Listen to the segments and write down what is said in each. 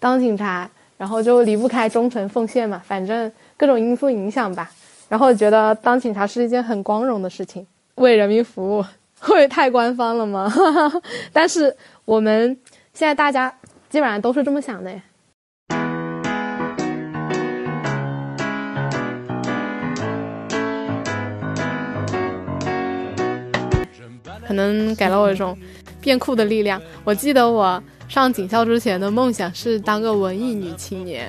当警察，然后就离不开忠诚奉献嘛，反正各种因素影响吧。然后觉得当警察是一件很光荣的事情，为人民服务，会太官方了吗？但是我们现在大家基本上都是这么想的。可能给了我一种变酷的力量。我记得我上警校之前的梦想是当个文艺女青年。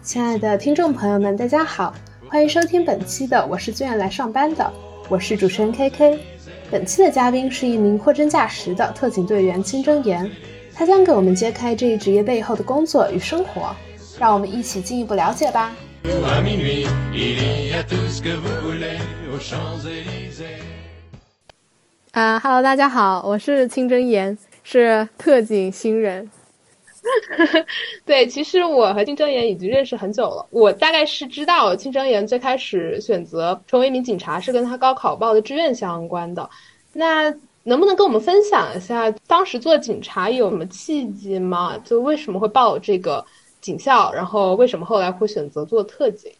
亲爱的听众朋友们，大家好，欢迎收听本期的《我是最远来上班的》，我是主持人 K K。本期的嘉宾是一名货真价实的特警队员金真言，他将给我们揭开这一职业背后的工作与生活，让我们一起进一步了解吧。啊哈喽，大家好，我是清真言，是特警新人。对，其实我和清真言已经认识很久了。我大概是知道清真言最开始选择成为一名警察是跟他高考报的志愿相关的。那能不能跟我们分享一下当时做警察有什么契机吗？就为什么会报这个？警校，然后为什么后来会选择做特警？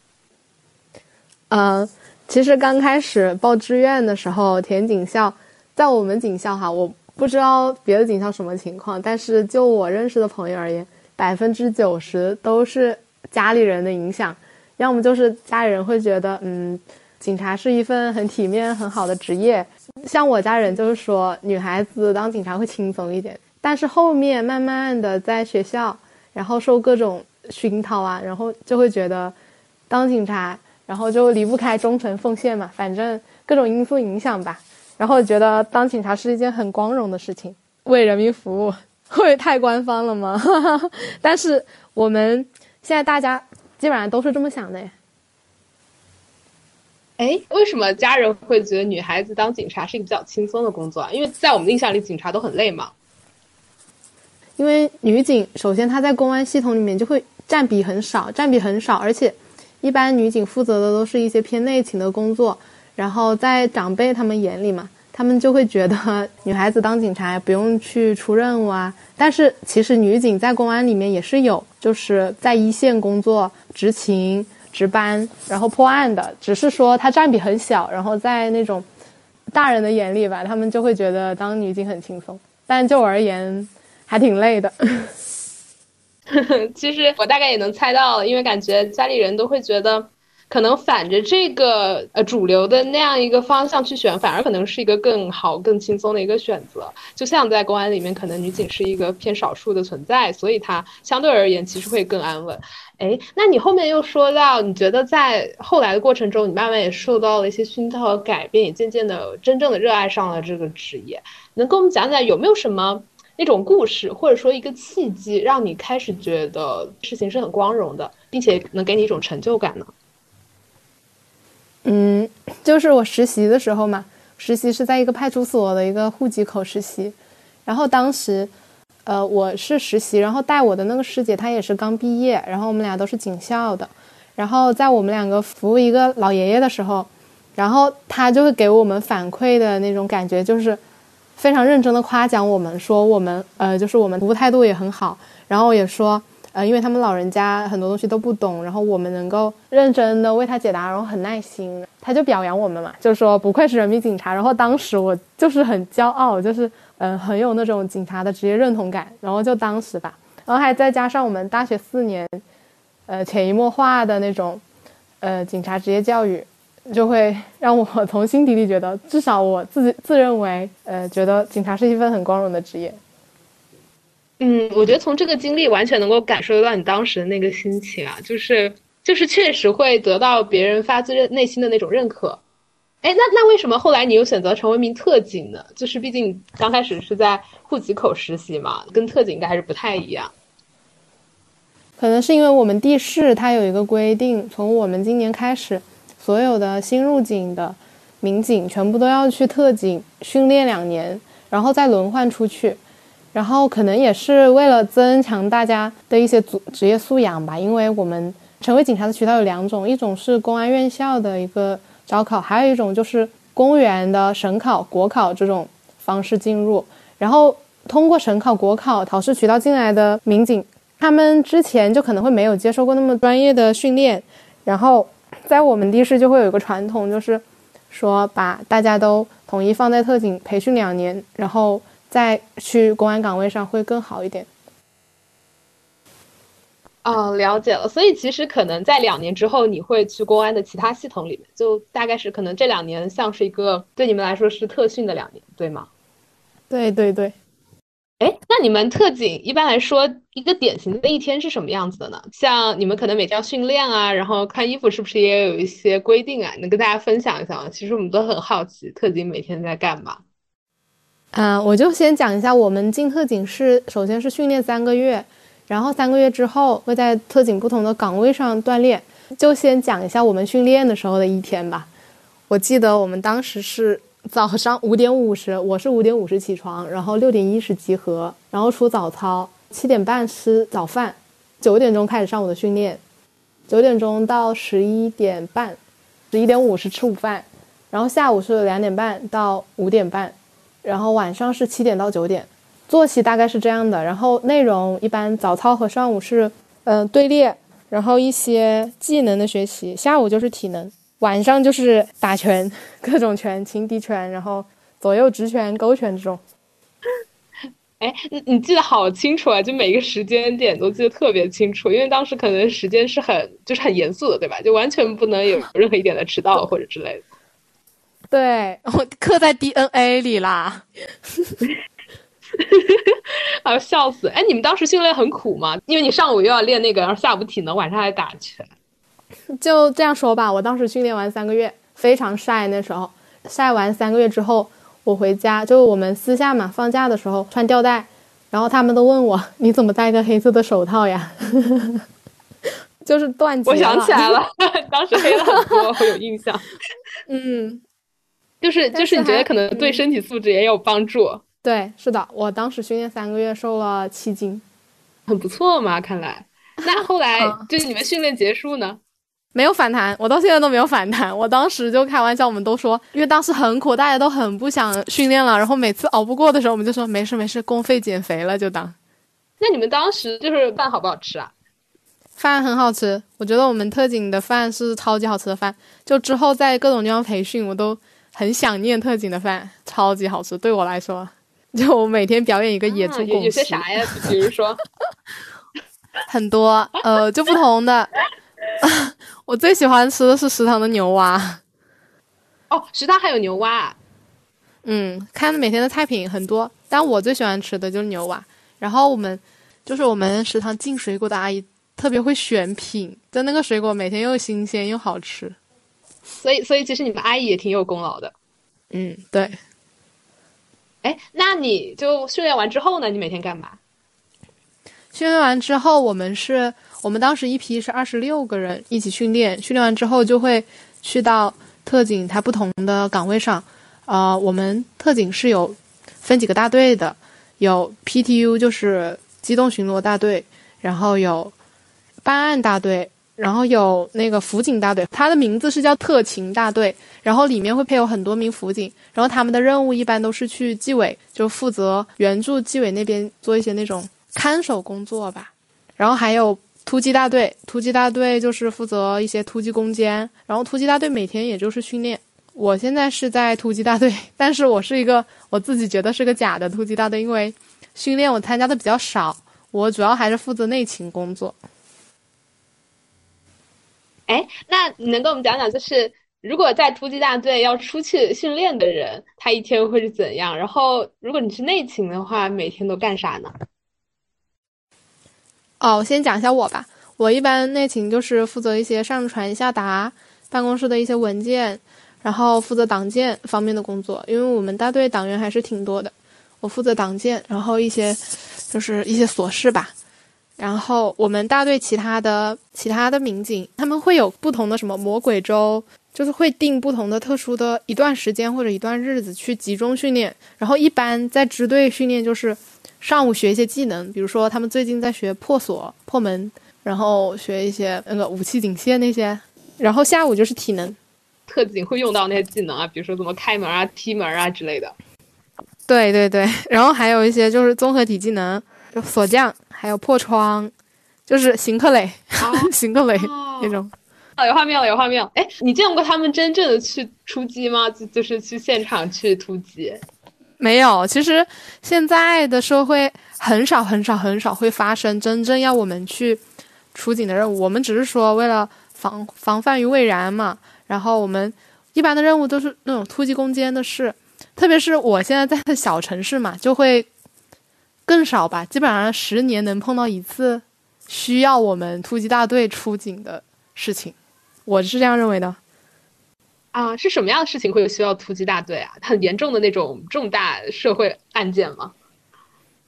呃，其实刚开始报志愿的时候填警校，在我们警校哈，我不知道别的警校什么情况，但是就我认识的朋友而言，百分之九十都是家里人的影响，要么就是家里人会觉得，嗯，警察是一份很体面很好的职业，像我家人就是说女孩子当警察会轻松一点，但是后面慢慢的在学校。然后受各种熏陶啊，然后就会觉得当警察，然后就离不开忠诚奉献嘛，反正各种因素影响吧。然后觉得当警察是一件很光荣的事情，为人民服务，会太官方了吗？但是我们现在大家基本上都是这么想的。哎，为什么家人会觉得女孩子当警察是一个比较轻松的工作啊？因为在我们的印象里，警察都很累嘛。因为女警首先她在公安系统里面就会占比很少，占比很少，而且一般女警负责的都是一些偏内勤的工作，然后在长辈他们眼里嘛，他们就会觉得 女孩子当警察不用去出任务啊。但是其实女警在公安里面也是有，就是在一线工作、执勤、值班，然后破案的，只是说她占比很小，然后在那种大人的眼里吧，他们就会觉得当女警很轻松，但就我而言。还挺累的，其实我大概也能猜到，因为感觉家里人都会觉得，可能反着这个呃主流的那样一个方向去选，反而可能是一个更好、更轻松的一个选择。就像在公安里面，可能女警是一个偏少数的存在，所以她相对而言其实会更安稳。哎，那你后面又说到，你觉得在后来的过程中，你慢慢也受到了一些熏陶和改变，也渐渐的真正的热爱上了这个职业。能跟我们讲讲有没有什么？那种故事，或者说一个契机，让你开始觉得事情是很光荣的，并且能给你一种成就感呢？嗯，就是我实习的时候嘛，实习是在一个派出所的一个户籍口实习，然后当时，呃，我是实习，然后带我的那个师姐她也是刚毕业，然后我们俩都是警校的，然后在我们两个服务一个老爷爷的时候，然后他就会给我们反馈的那种感觉就是。非常认真的夸奖我们，说我们呃，就是我们服务态度也很好，然后也说呃，因为他们老人家很多东西都不懂，然后我们能够认真的为他解答，然后很耐心，他就表扬我们嘛，就说不愧是人民警察。然后当时我就是很骄傲，就是嗯，很有那种警察的职业认同感。然后就当时吧，然后还再加上我们大学四年，呃，潜移默化的那种呃警察职业教育。就会让我从心底里觉得，至少我自己自认为，呃，觉得警察是一份很光荣的职业。嗯，我觉得从这个经历完全能够感受到你当时的那个心情啊，就是就是确实会得到别人发自内心的那种认可。哎，那那为什么后来你又选择成为一名特警呢？就是毕竟刚开始是在户籍口实习嘛，跟特警应该还是不太一样。可能是因为我们地市它有一个规定，从我们今年开始。所有的新入警的民警全部都要去特警训练两年，然后再轮换出去。然后可能也是为了增强大家的一些组职业素养吧。因为我们成为警察的渠道有两种，一种是公安院校的一个招考，还有一种就是公务员的省考、国考这种方式进入，然后通过省考、国考、考试渠道进来的民警，他们之前就可能会没有接受过那么专业的训练，然后在我们的士就会有一个传统，就是说把大家都统一放在特警培训两年，然后再去公安岗位上会更好一点。哦，了解了。所以其实可能在两年之后，你会去公安的其他系统里面，就大概是可能这两年像是一个对你们来说是特训的两年，对吗？对对对。哎，那你们特警一般来说一个典型的一天是什么样子的呢？像你们可能每天要训练啊，然后看衣服是不是也有一些规定啊？能跟大家分享一下吗？其实我们都很好奇，特警每天在干嘛？嗯，我就先讲一下，我们进特警是首先是训练三个月。然后三个月之后会在特警不同的岗位上锻炼。就先讲一下我们训练的时候的一天吧。我记得我们当时是早上五点五十，我是五点五十起床，然后六点一十集合，然后出早操，七点半吃早饭，九点钟开始上午的训练，九点钟到十一点半，十一点五十吃午饭，然后下午是两点半到五点半，然后晚上是七点到九点。作息大概是这样的，然后内容一般早操和上午是，嗯队列，然后一些技能的学习，下午就是体能，晚上就是打拳，各种拳，轻敌拳，然后左右直拳、勾拳这种。哎，你你记得好清楚啊，就每个时间点都记得特别清楚，因为当时可能时间是很就是很严肃的，对吧？就完全不能有任何一点的迟到或者之类的。对，我刻在 DNA 里啦。啊，笑死！哎，你们当时训练很苦吗？因为你上午又要练那个，然后下午体能，晚上还打拳。就这样说吧，我当时训练完三个月，非常晒。那时候晒完三个月之后，我回家，就我们私下嘛，放假的时候穿吊带，然后他们都问我，你怎么戴个黑色的手套呀？就是断节。我想起来了，当时黑了很多，我有印象。嗯，就是就是你觉得可能对身体素质也有帮助。对，是的，我当时训练三个月，瘦了七斤，很不错嘛。看来，那后来就是你们训练结束呢，没有反弹，我到现在都没有反弹。我当时就开玩笑，我们都说，因为当时很苦，大家都很不想训练了。然后每次熬不过的时候，我们就说没事没事，公费减肥了就当。那你们当时就是饭好不好吃啊？饭很好吃，我觉得我们特警的饭是超级好吃的饭。就之后在各种地方培训，我都很想念特警的饭，超级好吃，对我来说。就我每天表演一个野猪拱有些啥呀？比如说，很多呃，就不同的。我最喜欢吃的是食堂的牛蛙。哦，食堂还有牛蛙。嗯，看每天的菜品很多，但我最喜欢吃的就是牛蛙。然后我们就是我们食堂进水果的阿姨特别会选品，就那个水果每天又新鲜又好吃。所以，所以其实你们阿姨也挺有功劳的。嗯，对。哎，那你就训练完之后呢？你每天干嘛？训练完之后，我们是我们当时一批是二十六个人一起训练。训练完之后，就会去到特警它不同的岗位上。呃，我们特警是有分几个大队的，有 PTU 就是机动巡逻大队，然后有办案大队。然后有那个辅警大队，它的名字是叫特勤大队，然后里面会配有很多名辅警，然后他们的任务一般都是去纪委，就负责援助纪委那边做一些那种看守工作吧。然后还有突击大队，突击大队就是负责一些突击攻坚，然后突击大队每天也就是训练。我现在是在突击大队，但是我是一个我自己觉得是个假的突击大队，因为训练我参加的比较少，我主要还是负责内勤工作。哎，那你能跟我们讲讲，就是如果在突击大队要出去训练的人，他一天会是怎样？然后，如果你是内勤的话，每天都干啥呢？哦，我先讲一下我吧。我一般内勤就是负责一些上传下达办公室的一些文件，然后负责党建方面的工作。因为我们大队党员还是挺多的，我负责党建，然后一些就是一些琐事吧。然后我们大队其他的其他的民警，他们会有不同的什么魔鬼周，就是会定不同的特殊的一段时间或者一段日子去集中训练。然后一般在支队训练就是上午学一些技能，比如说他们最近在学破锁、破门，然后学一些那个武器警械那些。然后下午就是体能，特警会用到那些技能啊，比如说怎么开门啊、踢门啊之类的。对对对，然后还有一些就是综合体技能，就锁匠，还有破窗，就是邢克磊，邢克磊那种。有画面了，有画面了。哎，你见过他们真正的去出击吗？就就是去现场去突击？没有。其实现在的社会很少很少很少会发生真正要我们去出警的任务。我们只是说为了防防范于未然嘛。然后我们一般的任务都是那种突击攻坚的事。特别是我现在在的小城市嘛，就会更少吧。基本上十年能碰到一次需要我们突击大队出警的事情，我是这样认为的。啊，是什么样的事情会有需要突击大队啊？很严重的那种重大社会案件吗？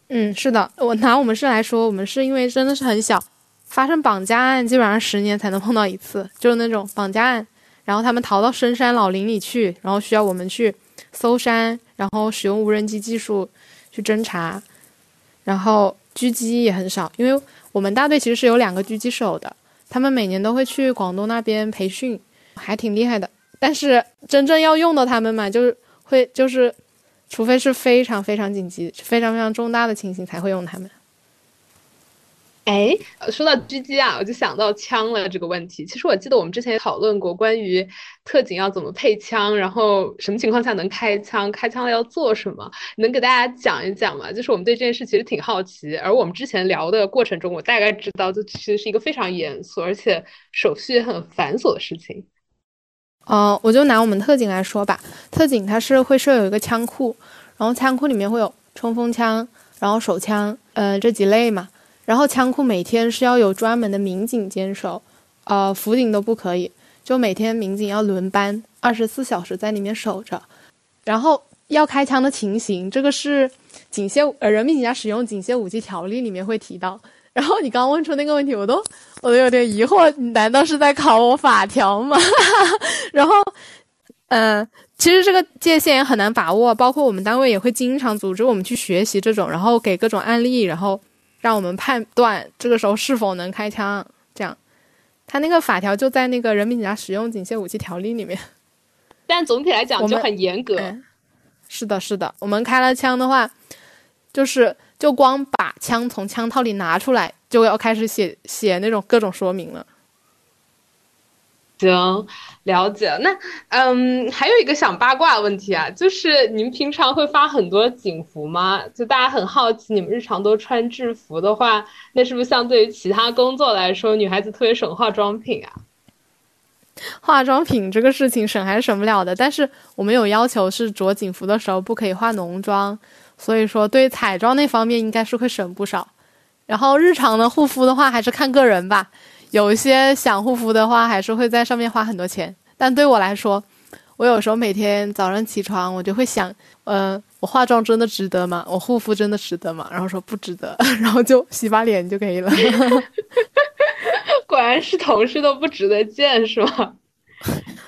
嗯，是的。我拿我们市来说，我们市因为真的是很小，发生绑架案基本上十年才能碰到一次，就是那种绑架案，然后他们逃到深山老林里去，然后需要我们去。搜山，然后使用无人机技术去侦查，然后狙击也很少，因为我们大队其实是有两个狙击手的，他们每年都会去广东那边培训，还挺厉害的。但是真正要用到他们嘛，就是会就是，除非是非常非常紧急、非常非常重大的情形才会用他们。哎，说到狙击啊，我就想到枪了这个问题。其实我记得我们之前也讨论过关于特警要怎么配枪，然后什么情况下能开枪，开枪了要做什么，能给大家讲一讲吗？就是我们对这件事其实挺好奇。而我们之前聊的过程中，我大概知道，这其实是一个非常严肃而且手续也很繁琐的事情。哦，我就拿我们特警来说吧，特警它是会设有一个枪库，然后枪库里面会有冲锋枪，然后手枪，嗯，这几类嘛。然后枪库每天是要有专门的民警坚守，呃，辅警都不可以，就每天民警要轮班，二十四小时在里面守着。然后要开枪的情形，这个是警械呃人民警察使用警械武器条例里面会提到。然后你刚问出那个问题，我都我都有点疑惑，你难道是在考我法条吗？然后，嗯，其实这个界限也很难把握，包括我们单位也会经常组织我们去学习这种，然后给各种案例，然后。让我们判断这个时候是否能开枪，这样，他那个法条就在那个《人民警察使用警械武器条例》里面，但总体来讲就很严格。是的，是的，我们开了枪的话，就是就光把枪从枪套里拿出来，就要开始写写那种各种说明了。行，了解。那，嗯，还有一个想八卦问题啊，就是你们平常会发很多警服吗？就大家很好奇，你们日常都穿制服的话，那是不是相对于其他工作来说，女孩子特别省化妆品啊？化妆品这个事情省还是省不了的，但是我们有要求是着警服的时候不可以化浓妆，所以说对彩妆那方面应该是会省不少。然后日常的护肤的话，还是看个人吧。有一些想护肤的话，还是会在上面花很多钱。但对我来说，我有时候每天早上起床，我就会想，呃，我化妆真的值得吗？我护肤真的值得吗？然后说不值得，然后就洗把脸就可以了。果然是同事都不值得见，是吧？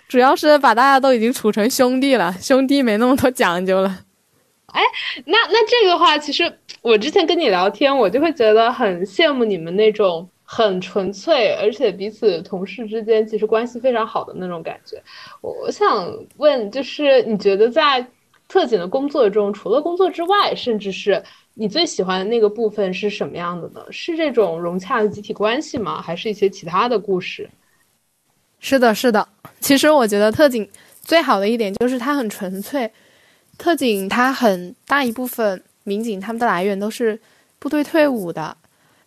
主要是把大家都已经处成兄弟了，兄弟没那么多讲究了。哎，那那这个话，其实我之前跟你聊天，我就会觉得很羡慕你们那种。很纯粹，而且彼此同事之间其实关系非常好的那种感觉。我想问，就是你觉得在特警的工作中，除了工作之外，甚至是你最喜欢的那个部分是什么样的呢？是这种融洽的集体关系吗？还是一些其他的故事？是的，是的。其实我觉得特警最好的一点就是它很纯粹。特警它很大一部分民警他们的来源都是部队退伍的。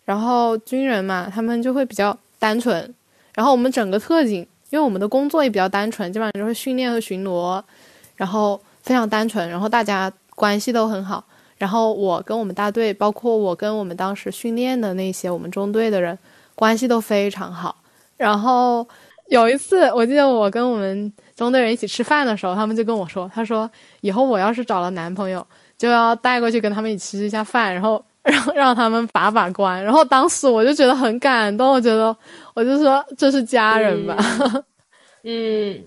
然后军人嘛，他们就会比较单纯。然后我们整个特警，因为我们的工作也比较单纯，基本上就是训练和巡逻，然后非常单纯。然后大家关系都很好。然后我跟我们大队，包括我跟我们当时训练的那些我们中队的人，关系都非常好。然后有一次，我记得我跟我们中队人一起吃饭的时候，他们就跟我说：“他说以后我要是找了男朋友，就要带过去跟他们一起吃一下饭。”然后。让让他们把把关，然后当时我就觉得很感动，我觉得我就说这是家人吧。嗯，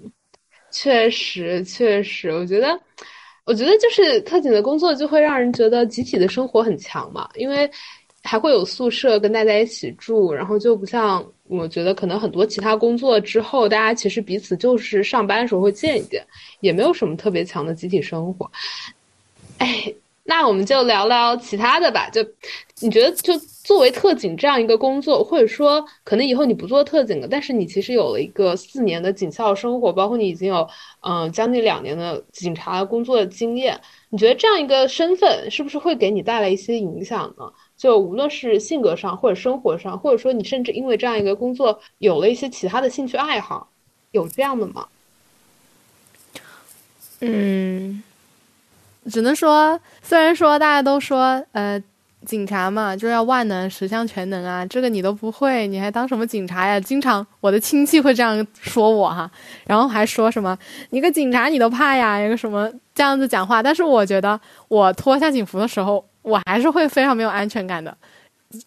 确实确实，我觉得，我觉得就是特警的工作就会让人觉得集体的生活很强嘛，因为还会有宿舍跟大家一起住，然后就不像我觉得可能很多其他工作之后，大家其实彼此就是上班的时候会见一见，也没有什么特别强的集体生活。哎。那我们就聊聊其他的吧。就你觉得，就作为特警这样一个工作，或者说可能以后你不做特警了，但是你其实有了一个四年的警校生活，包括你已经有嗯将近两年的警察工作的经验，你觉得这样一个身份是不是会给你带来一些影响呢？就无论是性格上，或者生活上，或者说你甚至因为这样一个工作有了一些其他的兴趣爱好，有这样的吗？嗯。只能说，虽然说大家都说，呃，警察嘛，就要万能、十项全能啊，这个你都不会，你还当什么警察呀？经常我的亲戚会这样说我哈，然后还说什么你个警察你都怕呀，一个什么这样子讲话。但是我觉得，我脱下警服的时候，我还是会非常没有安全感的。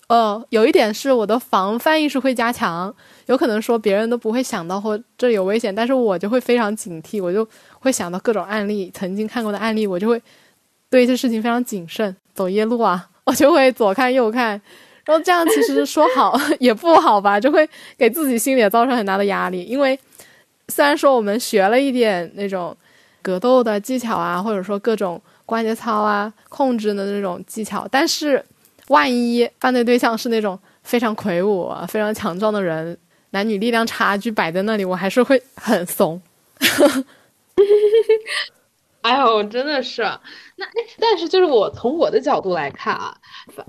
呃，有一点是我的防范意识会加强，有可能说别人都不会想到或这有危险，但是我就会非常警惕，我就会想到各种案例，曾经看过的案例，我就会对一些事情非常谨慎。走夜路啊，我就会左看右看，然后这样其实说好 也不好吧，就会给自己心里造成很大的压力。因为虽然说我们学了一点那种格斗的技巧啊，或者说各种关节操啊、控制的那种技巧，但是。万一犯罪对象是那种非常魁梧、非常强壮的人，男女力量差距摆在那里，我还是会很怂。哎呦，真的是，那但是就是我从我的角度来看啊，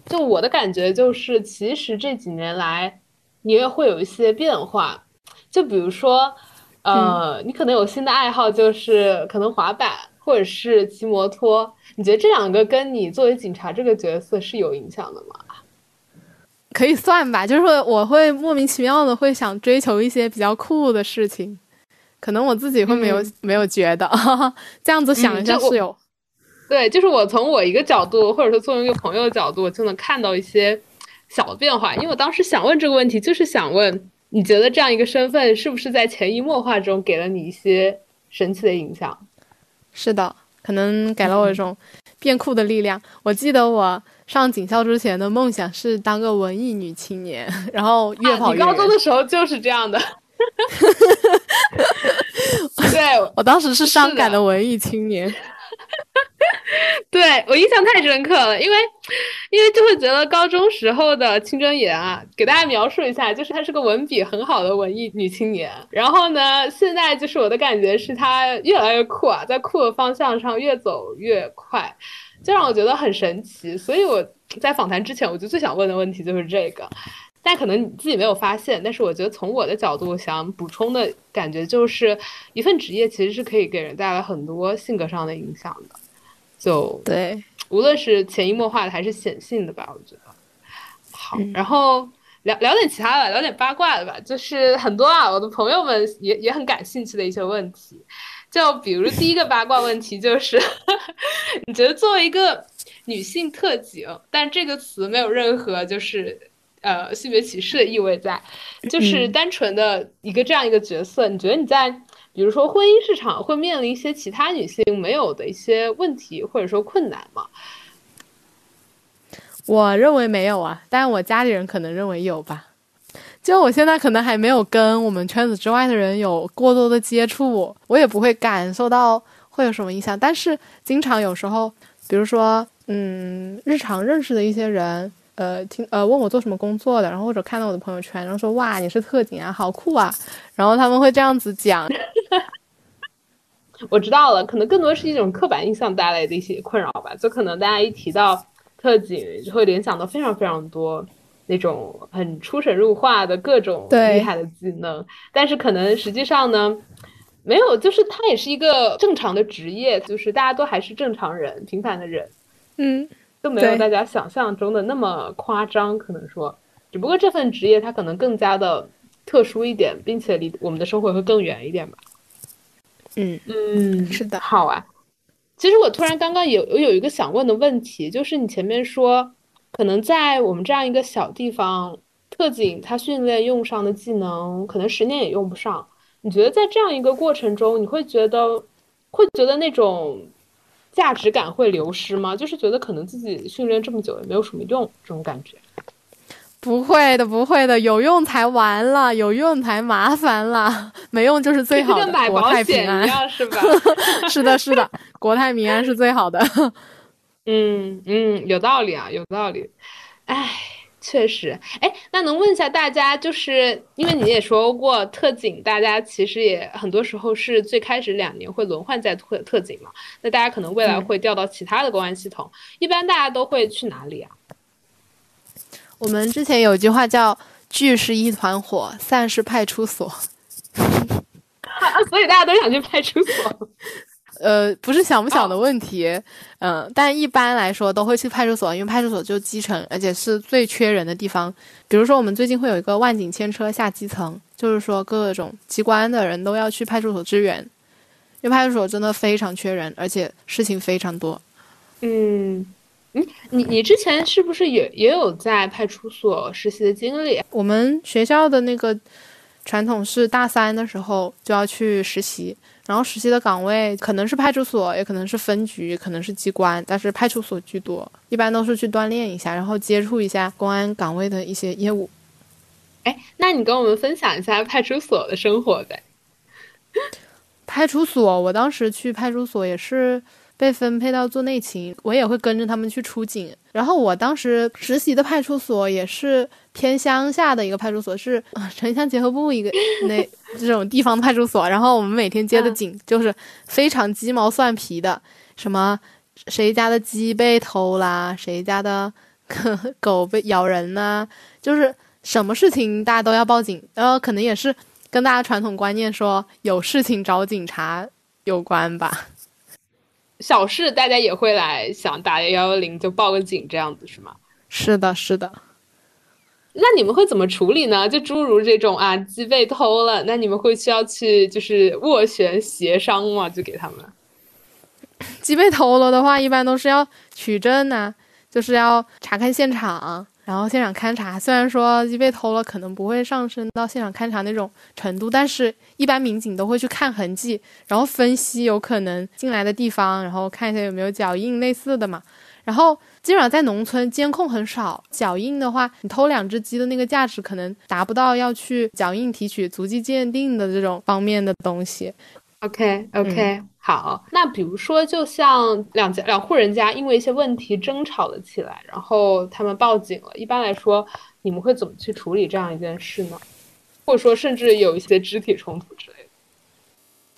就我的感觉就是，其实这几年来你也会有一些变化，就比如说，呃，你可能有新的爱好，就是可能滑板或者是骑摩托。你觉得这两个跟你作为警察这个角色是有影响的吗？可以算吧，就是说我会莫名其妙的会想追求一些比较酷的事情，可能我自己会没有没有觉得，这样子想一下是有。对，就是我从我一个角度，或者说作为一个朋友的角度，就能看到一些小的变化。因为我当时想问这个问题，就是想问，你觉得这样一个身份是不是在潜移默化中给了你一些神奇的影响？是的。可能给了我一种变酷的力量。我记得我上警校之前的梦想是当个文艺女青年，然后越跑越高中的时候就是这样的。对 我当时是伤感的文艺青年。对我印象太深刻了，因为，因为就会觉得高中时候的青春言啊，给大家描述一下，就是她是个文笔很好的文艺女青年。然后呢，现在就是我的感觉是她越来越酷啊，在酷的方向上越走越快，就让我觉得很神奇。所以我在访谈之前，我就最想问的问题就是这个，但可能你自己没有发现，但是我觉得从我的角度想补充的感觉就是，一份职业其实是可以给人带来很多性格上的影响的。就对，无论是潜移默化的还是显性的吧，我觉得好。然后聊聊点其他的，聊点八卦的吧。就是很多啊，我的朋友们也也很感兴趣的一些问题。就比如第一个八卦问题，就是 你觉得作为一个女性特警，但这个词没有任何就是呃性别歧视的意味在，就是单纯的一个这样一个角色，你觉得你在？比如说，婚姻市场会面临一些其他女性没有的一些问题，或者说困难吗？我认为没有啊，但我家里人可能认为有吧。就我现在可能还没有跟我们圈子之外的人有过多的接触，我也不会感受到会有什么影响。但是经常有时候，比如说，嗯，日常认识的一些人。呃，听呃，问我做什么工作的，然后或者看到我的朋友圈，然后说哇，你是特警啊，好酷啊，然后他们会这样子讲。我知道了，可能更多是一种刻板印象带来的一些困扰吧。就可能大家一提到特警，就会联想到非常非常多那种很出神入化的各种厉害的技能，但是可能实际上呢，没有，就是他也是一个正常的职业，就是大家都还是正常人，平凡的人，嗯。都没有大家想象中的那么夸张，可能说，只不过这份职业它可能更加的特殊一点，并且离我们的生活会更远一点吧。嗯嗯，是的，好啊。其实我突然刚刚有有一个想问的问题，就是你前面说，可能在我们这样一个小地方，特警他训练用上的技能，可能十年也用不上。你觉得在这样一个过程中，你会觉得会觉得那种？价值感会流失吗？就是觉得可能自己训练这么久也没有什么用，这种感觉。不会的，不会的，有用才完了，有用才麻烦了，没用就是最好的。买保险一样是吧？是的，是的，国泰民安是最好的。嗯嗯，有道理啊，有道理。哎，确实。哎，那能问一下大家，就是因为你也说过特警，大家其实也很多时候是最开始两年会轮换在特特警嘛。那大家可能未来会调到其他的公安系统，一般大家都会去哪里啊？我们之前有句话叫“聚是一团火，散是派出所 ”，所以大家都想去派出所。呃，不是想不想的问题，嗯，但一般来说都会去派出所，因为派出所就基层，而且是最缺人的地方。比如说，我们最近会有一个万景千车下基层，就是说各种机关的人都要去派出所支援，因为派出所真的非常缺人，而且事情非常多。嗯。你，你你之前是不是也也有在派出所实习的经历？我们学校的那个传统是大三的时候就要去实习，然后实习的岗位可能是派出所，也可能是分局，可能是机关，但是派出所居多，一般都是去锻炼一下，然后接触一下公安岗位的一些业务。哎，那你跟我们分享一下派出所的生活呗？派出所，我当时去派出所也是。被分配到做内勤，我也会跟着他们去出警。然后我当时实习的派出所也是偏乡下的一个派出所，是城乡结合部一个那这种地方派出所。然后我们每天接的警就是非常鸡毛蒜皮的，什么谁家的鸡被偷啦，谁家的狗被咬人呐，就是什么事情大家都要报警。然后可能也是跟大家传统观念说有事情找警察有关吧。小事大家也会来想打幺幺零就报个警这样子是吗？是的，是的。那你们会怎么处理呢？就诸如这种啊，鸡被偷了，那你们会需要去就是斡旋协商吗？就给他们。鸡被偷了的话，一般都是要取证呐，就是要查看现场。然后现场勘查，虽然说鸡被偷了，可能不会上升到现场勘查那种程度，但是一般民警都会去看痕迹，然后分析有可能进来的地方，然后看一下有没有脚印类似的嘛。然后基本上在农村监控很少，脚印的话，你偷两只鸡的那个价值可能达不到要去脚印提取、足迹鉴定的这种方面的东西。OK OK。好，那比如说，就像两家两户人家因为一些问题争吵了起来，然后他们报警了。一般来说，你们会怎么去处理这样一件事呢？或者说，甚至有一些肢体冲突之类的？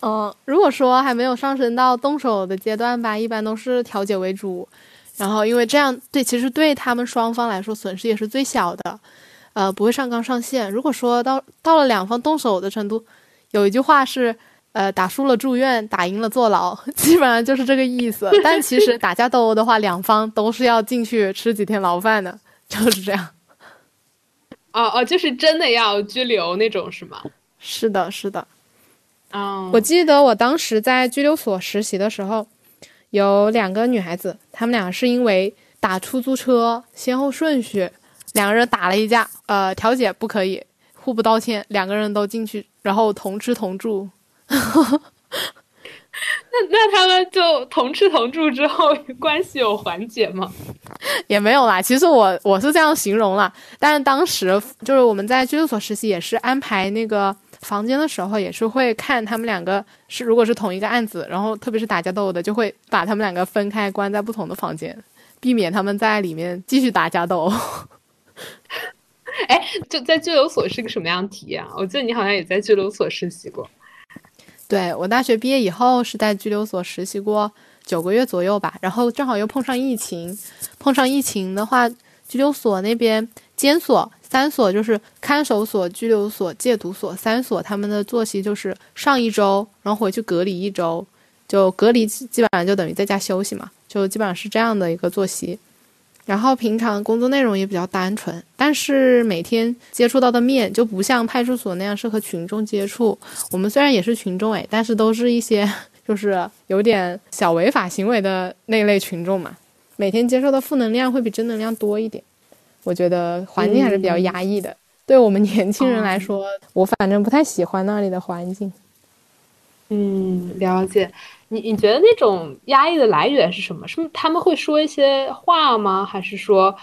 嗯，如果说还没有上升到动手的阶段吧，一般都是调解为主。然后，因为这样对，其实对他们双方来说损失也是最小的，呃，不会上纲上线。如果说到到了两方动手的程度，有一句话是。呃，打输了住院，打赢了坐牢，基本上就是这个意思。但其实打架斗殴的话，两方都是要进去吃几天牢饭的，就是这样。哦哦，就是真的要拘留那种是吗？是的，是的。哦，我记得我当时在拘留所实习的时候，有两个女孩子，她们俩是因为打出租车先后顺序，两个人打了一架，呃，调解不可以，互不道歉，两个人都进去，然后同吃同住。那那他们就同吃同住之后关系有缓解吗？也没有啦。其实我我是这样形容啦，但是当时就是我们在拘留所实习，也是安排那个房间的时候，也是会看他们两个是如果是同一个案子，然后特别是打架斗殴的，就会把他们两个分开关在不同的房间，避免他们在里面继续打架斗殴。哎，就在拘留所是个什么样的体验啊？我记得你好像也在拘留所实习过。对我大学毕业以后是在拘留所实习过九个月左右吧，然后正好又碰上疫情，碰上疫情的话，拘留所那边监所三所就是看守所、拘留所、戒毒所三所，他们的作息就是上一周，然后回去隔离一周，就隔离基本上就等于在家休息嘛，就基本上是这样的一个作息。然后平常工作内容也比较单纯，但是每天接触到的面就不像派出所那样是和群众接触。我们虽然也是群众诶，但是都是一些就是有点小违法行为的那类群众嘛。每天接受的负能量会比正能量多一点。我觉得环境还是比较压抑的。对我们年轻人来说，我反正不太喜欢那里的环境。嗯，了解。你你觉得那种压抑的来源是什么？是他们会说一些话吗？还是说，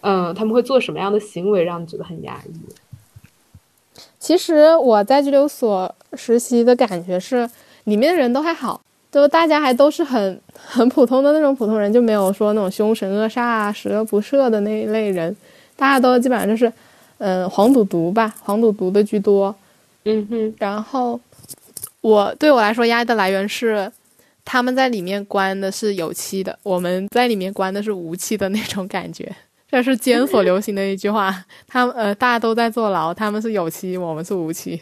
嗯，他们会做什么样的行为让你觉得很压抑？其实我在拘留所实习的感觉是，里面的人都还好，就大家还都是很 很普通的那种普通人，就没有说那种凶神恶煞啊、十恶不赦的那一类人，大家都基本上就是，嗯，黄赌毒吧，黄赌毒的居多。嗯哼，然后我对我来说压力的来源是，他们在里面关的是有期的，我们在里面关的是无期的那种感觉。这是监所流行的一句话，他们呃大家都在坐牢，他们是有期，我们是无期。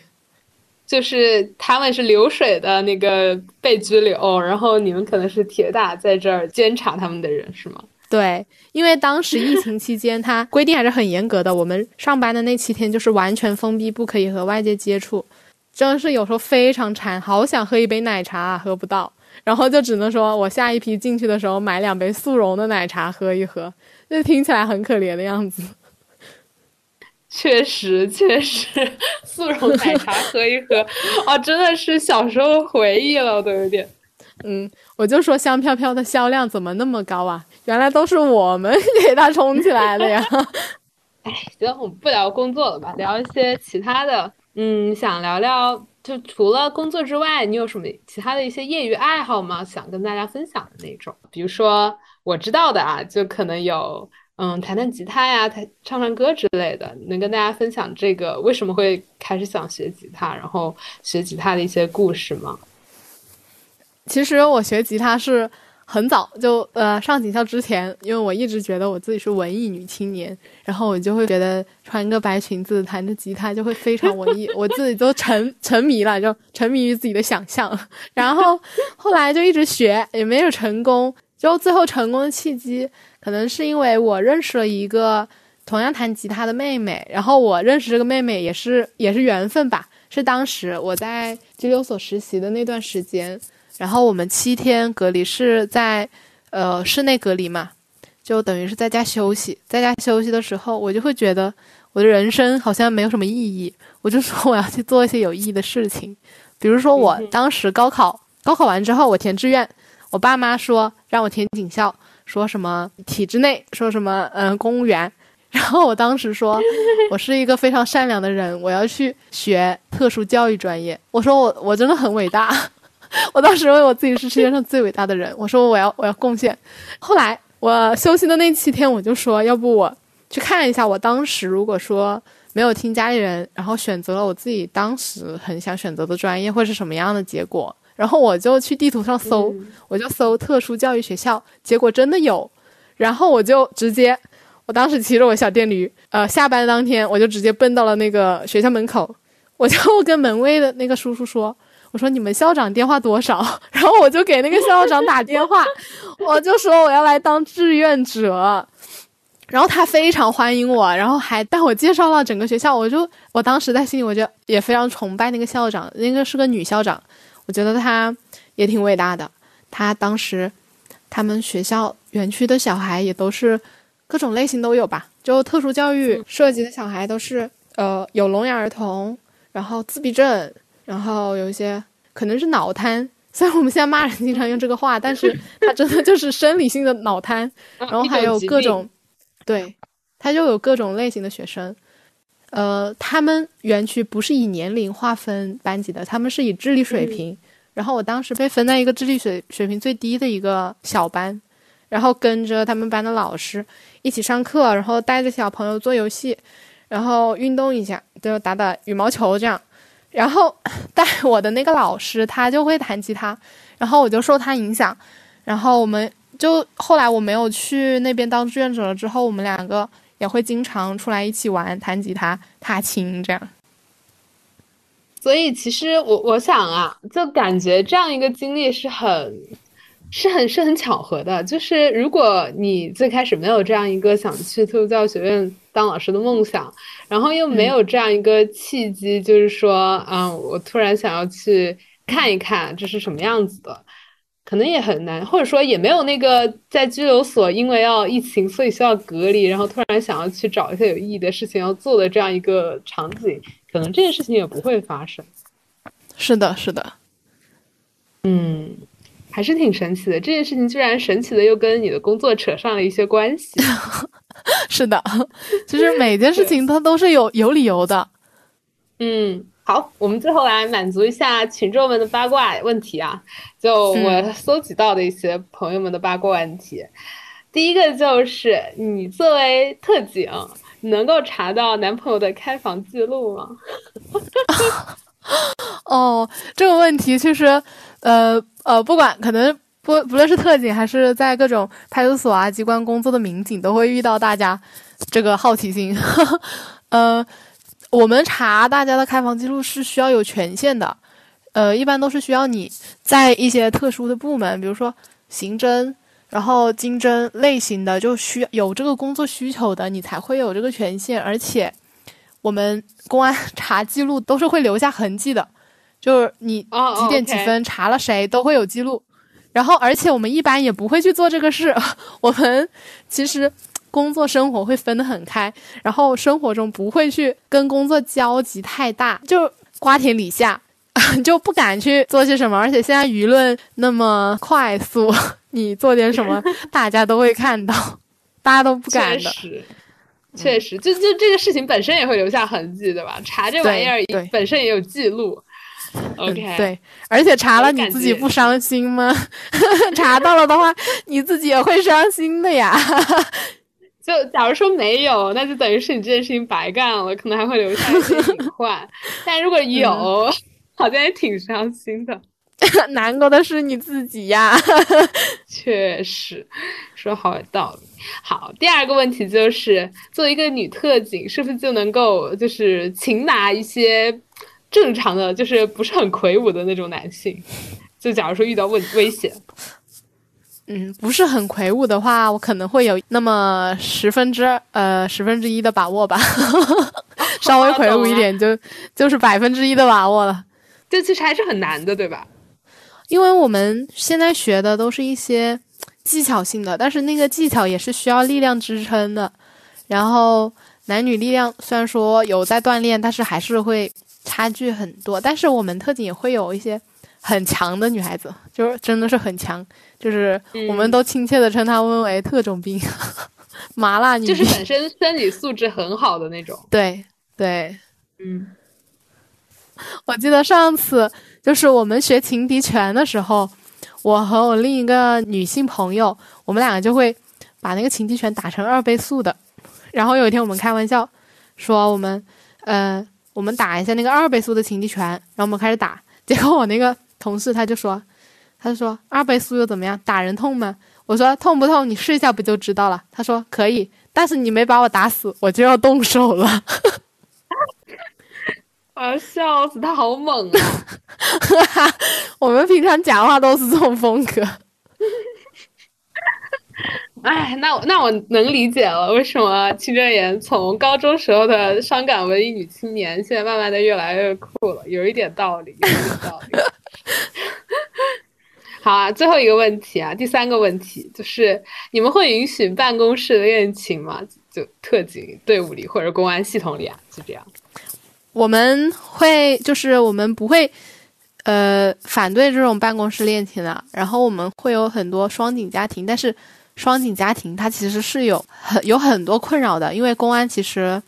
就是他们是流水的那个被拘留，然后你们可能是铁打在这儿监察他们的人，是吗？对，因为当时疫情期间，它规定还是很严格的。我们上班的那七天就是完全封闭，不可以和外界接触。真的是有时候非常馋，好想喝一杯奶茶啊，喝不到，然后就只能说我下一批进去的时候买两杯速溶的奶茶喝一喝，就听起来很可怜的样子。确实，确实，速溶奶茶喝一喝，哦，真的是小时候回忆了，我都有点。嗯，我就说香飘飘的销量怎么那么高啊？原来都是我们 给它冲起来的呀！哎，行，我们不聊工作了吧，聊一些其他的。嗯，想聊聊，就除了工作之外，你有什么其他的一些业余爱好吗？想跟大家分享的那种？比如说我知道的啊，就可能有，嗯，弹弹吉他呀，弹唱唱歌之类的。能跟大家分享这个为什么会开始想学吉他，然后学吉他的一些故事吗？其实我学吉他是很早就呃上警校之前，因为我一直觉得我自己是文艺女青年，然后我就会觉得穿个白裙子弹着吉他就会非常文艺，我自己都沉沉迷了，就沉迷于自己的想象。然后后来就一直学，也没有成功。就最后成功的契机，可能是因为我认识了一个同样弹吉他的妹妹，然后我认识这个妹妹也是也是缘分吧，是当时我在拘留所实习的那段时间。然后我们七天隔离是在，呃，室内隔离嘛，就等于是在家休息。在家休息的时候，我就会觉得我的人生好像没有什么意义。我就说我要去做一些有意义的事情，比如说我当时高考，高考完之后我填志愿，我爸妈说让我填警校，说什么体制内，说什么嗯公务员。然后我当时说 我是一个非常善良的人，我要去学特殊教育专业。我说我我真的很伟大。我当时认为我自己是世界上最伟大的人，我说我要我要贡献。后来我休息的那七天，我就说要不我去看一下，我当时如果说没有听家里人，然后选择了我自己当时很想选择的专业，会是什么样的结果？然后我就去地图上搜，我就搜特殊教育学校，结果真的有。然后我就直接，我当时骑着我小电驴，呃，下班当天我就直接奔到了那个学校门口，我就 跟门卫的那个叔叔说。我说你们校长电话多少？然后我就给那个校长打电话，我就说我要来当志愿者，然后他非常欢迎我，然后还带我介绍了整个学校。我就我当时在心里，我就也非常崇拜那个校长，那个是个女校长，我觉得他也挺伟大的。他当时他们学校园区的小孩也都是各种类型都有吧，就特殊教育涉及的小孩都是呃有聋哑儿童，然后自闭症。然后有一些可能是脑瘫，虽然我们现在骂人经常用这个话，但是他真的就是生理性的脑瘫。然后还有各种，对，他就有各种类型的学生。呃，他们园区不是以年龄划分班级的，他们是以智力水平。然后我当时被分在一个智力水水平最低的一个小班，然后跟着他们班的老师一起上课，然后带着小朋友做游戏，然后运动一下，就打打羽毛球这样。然后带我的那个老师，他就会弹吉他，然后我就受他影响，然后我们就后来我没有去那边当志愿者了，之后我们两个也会经常出来一起玩，弹吉他、踏青这样。所以其实我我想啊，就感觉这样一个经历是很。是很是很巧合的，就是如果你最开始没有这样一个想去特殊教育学院当老师的梦想，然后又没有这样一个契机，就是说，嗯，我突然想要去看一看这是什么样子的，可能也很难，或者说也没有那个在拘留所因为要疫情所以需要隔离，然后突然想要去找一些有意义的事情要做的这样一个场景，可能这件事情也不会发生。是的，是的，嗯。还是挺神奇的，这件事情居然神奇的又跟你的工作扯上了一些关系。是的，其实每件事 情它都是有有理由的。嗯，好，我们最后来满足一下群众们的八卦问题啊，就我搜集到的一些朋友们的八卦问题。第一个就是你作为特警，能够查到男朋友的开房记录吗？哦，这个问题其实，呃呃，不管可能不不论是特警还是在各种派出所啊机关工作的民警，都会遇到大家这个好奇心。呃，我们查大家的开房记录是需要有权限的，呃，一般都是需要你在一些特殊的部门，比如说刑侦。然后经侦类型的就需有这个工作需求的，你才会有这个权限。而且，我们公安查记录都是会留下痕迹的，就是你几点几分查了谁都会有记录。然后，而且我们一般也不会去做这个事。我们其实工作生活会分得很开，然后生活中不会去跟工作交集太大，就瓜田李下，就不敢去做些什么。而且现在舆论那么快速。你做点什么，大家都会看到，大家都不敢的。确实，确实，就就这个事情本身也会留下痕迹，对吧？查这玩意儿本身也有记录。OK，对，而且查了你自己不伤心吗？查到了的话，你自己也会伤心的呀。就假如说没有，那就等于是你这件事情白干了，可能还会留下一些隐 患。但如果有，好像也挺伤心的。难过的是你自己呀，确实，说好有道理。好，第二个问题就是，作为一个女特警，是不是就能够就是擒拿一些正常的，就是不是很魁梧的那种男性？就假如说遇到问危险，嗯，不是很魁梧的话，我可能会有那么十分之呃十分之一的把握吧，稍微魁梧一点就就是百分之一的把握了。这其实还是很难的，对吧？因为我们现在学的都是一些技巧性的，但是那个技巧也是需要力量支撑的。然后男女力量虽然说有在锻炼，但是还是会差距很多。但是我们特警也会有一些很强的女孩子，就是真的是很强，就是我们都亲切的称她们为特种兵，麻辣女，就是本身身体素质很好的那种。对对，嗯，我记得上次。就是我们学情敌拳的时候，我和我另一个女性朋友，我们两个就会把那个情敌拳打成二倍速的。然后有一天我们开玩笑说，我们呃，我们打一下那个二倍速的情敌拳。然后我们开始打，结果我那个同事他就说，他就说二倍速又怎么样？打人痛吗？我说痛不痛？你试一下不就知道了。他说可以，但是你没把我打死，我就要动手了。我 要笑死，他好猛啊！我们平常讲话都是这种风格。哎，那我那我能理解了，为什么清真言从高中时候的伤感文艺女青年，现在慢慢的越来越酷了，有一点道理，有一点道理。好啊，最后一个问题啊，第三个问题就是，你们会允许办公室恋情吗？就特警队伍里或者公安系统里啊，就这样。我们会就是我们不会，呃，反对这种办公室恋情的。然后我们会有很多双警家庭，但是双警家庭它其实是有很有很多困扰的。因为公安其实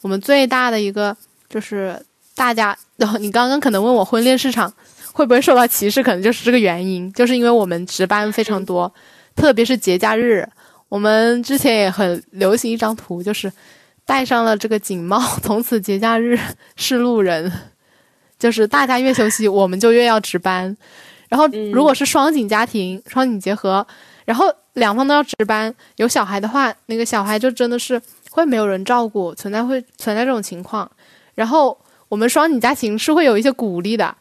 我们最大的一个就是大家，你刚刚可能问我婚恋市场会不会受到歧视，可能就是这个原因，就是因为我们值班非常多，特别是节假日。我们之前也很流行一张图，就是。戴上了这个警帽，从此节假日是路人。就是大家越休息，我们就越要值班。然后，如果是双警家庭、双警结合，然后两方都要值班，有小孩的话，那个小孩就真的是会没有人照顾，存在会存在这种情况。然后，我们双警家庭是会有一些鼓励的，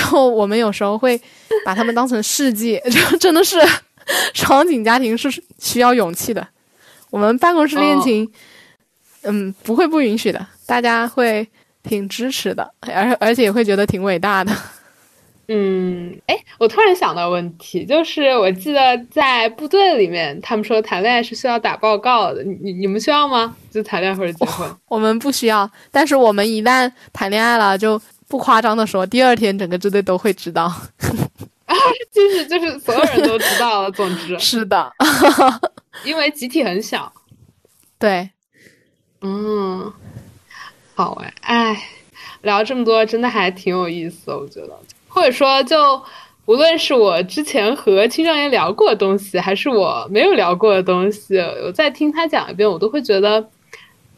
就我们有时候会把他们当成事迹，就真的是双井家庭是需要勇气的。我们办公室恋情。嗯，不会不允许的，大家会挺支持的，而而且也会觉得挺伟大的。嗯，哎，我突然想到问题，就是我记得在部队里面，他们说谈恋爱是需要打报告的，你你们需要吗？就谈恋爱或者结婚？我们不需要，但是我们一旦谈恋爱了，就不夸张的说，第二天整个支队都会知道。啊，就是就是所有人都知道了。总之 是的，因为集体很小。对。嗯，好哎，哎，聊这么多，真的还挺有意思，我觉得。或者说，就无论是我之前和青少年聊过的东西，还是我没有聊过的东西，我再听他讲一遍，我都会觉得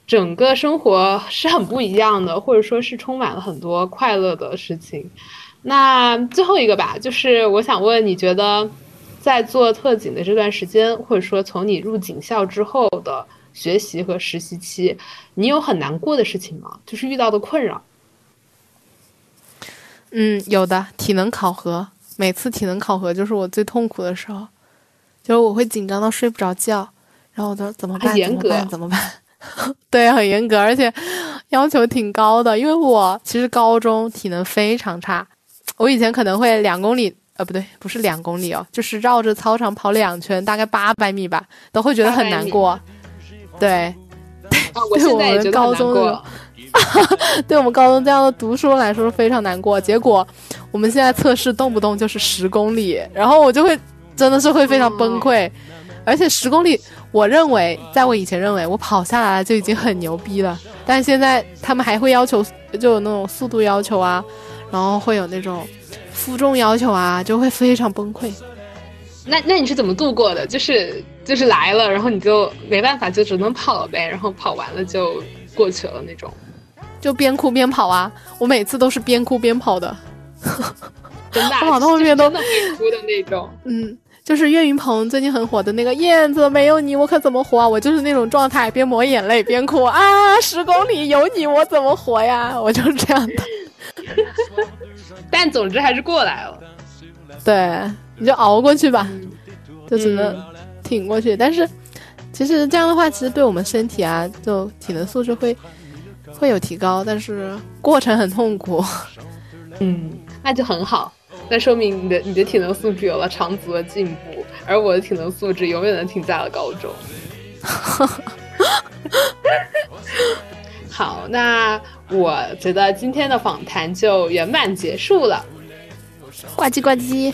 整个生活是很不一样的，或者说是充满了很多快乐的事情。那最后一个吧，就是我想问，你觉得在做特警的这段时间，或者说从你入警校之后的学习和实习期，你有很难过的事情吗？就是遇到的困扰？嗯，有的体能考核，每次体能考核就是我最痛苦的时候，就是我会紧张到睡不着觉，然后我都怎么办？怎么办？怎么办？对，很严格，而且要求挺高的。因为我其实高中体能非常差，我以前可能会两公里，呃，不对，不是两公里哦，就是绕着操场跑两圈，大概八百米吧，都会觉得很难过。对，对我们高中的。对我们高中这样的读书来说非常难过。结果我们现在测试动不动就是十公里，然后我就会真的是会非常崩溃。而且十公里，我认为在我以前认为我跑下来就已经很牛逼了，但是现在他们还会要求就有那种速度要求啊，然后会有那种负重要求啊，就会非常崩溃。那那你是怎么度过的？就是就是来了，然后你就没办法，就只能跑呗，然后跑完了就过去了那种。就边哭边跑啊！我每次都是边哭边跑的，真的，我跑到后面都哭的那种。嗯，就是岳云鹏最近很火的那个燕子，没有你我可怎么活啊！我就是那种状态，边抹眼泪边哭啊！十公里有你我怎么活呀？我就是这样的。但总之还是过来了。对，你就熬过去吧，就只能挺过去。但是其实这样的话，其实对我们身体啊，就体能素质会。会有提高，但是过程很痛苦。嗯，那就很好，那说明你的你的体能素质有了长足的进步，而我的体能素质永远的停在了高中。好，那我觉得今天的访谈就圆满结束了。呱唧呱唧。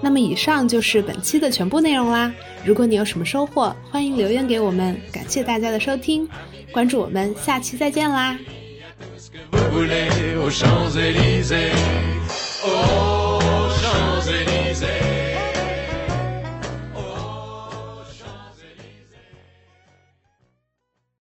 那么以上就是本期的全部内容啦。如果你有什么收获，欢迎留言给我们。感谢大家的收听，关注我们，下期再见啦。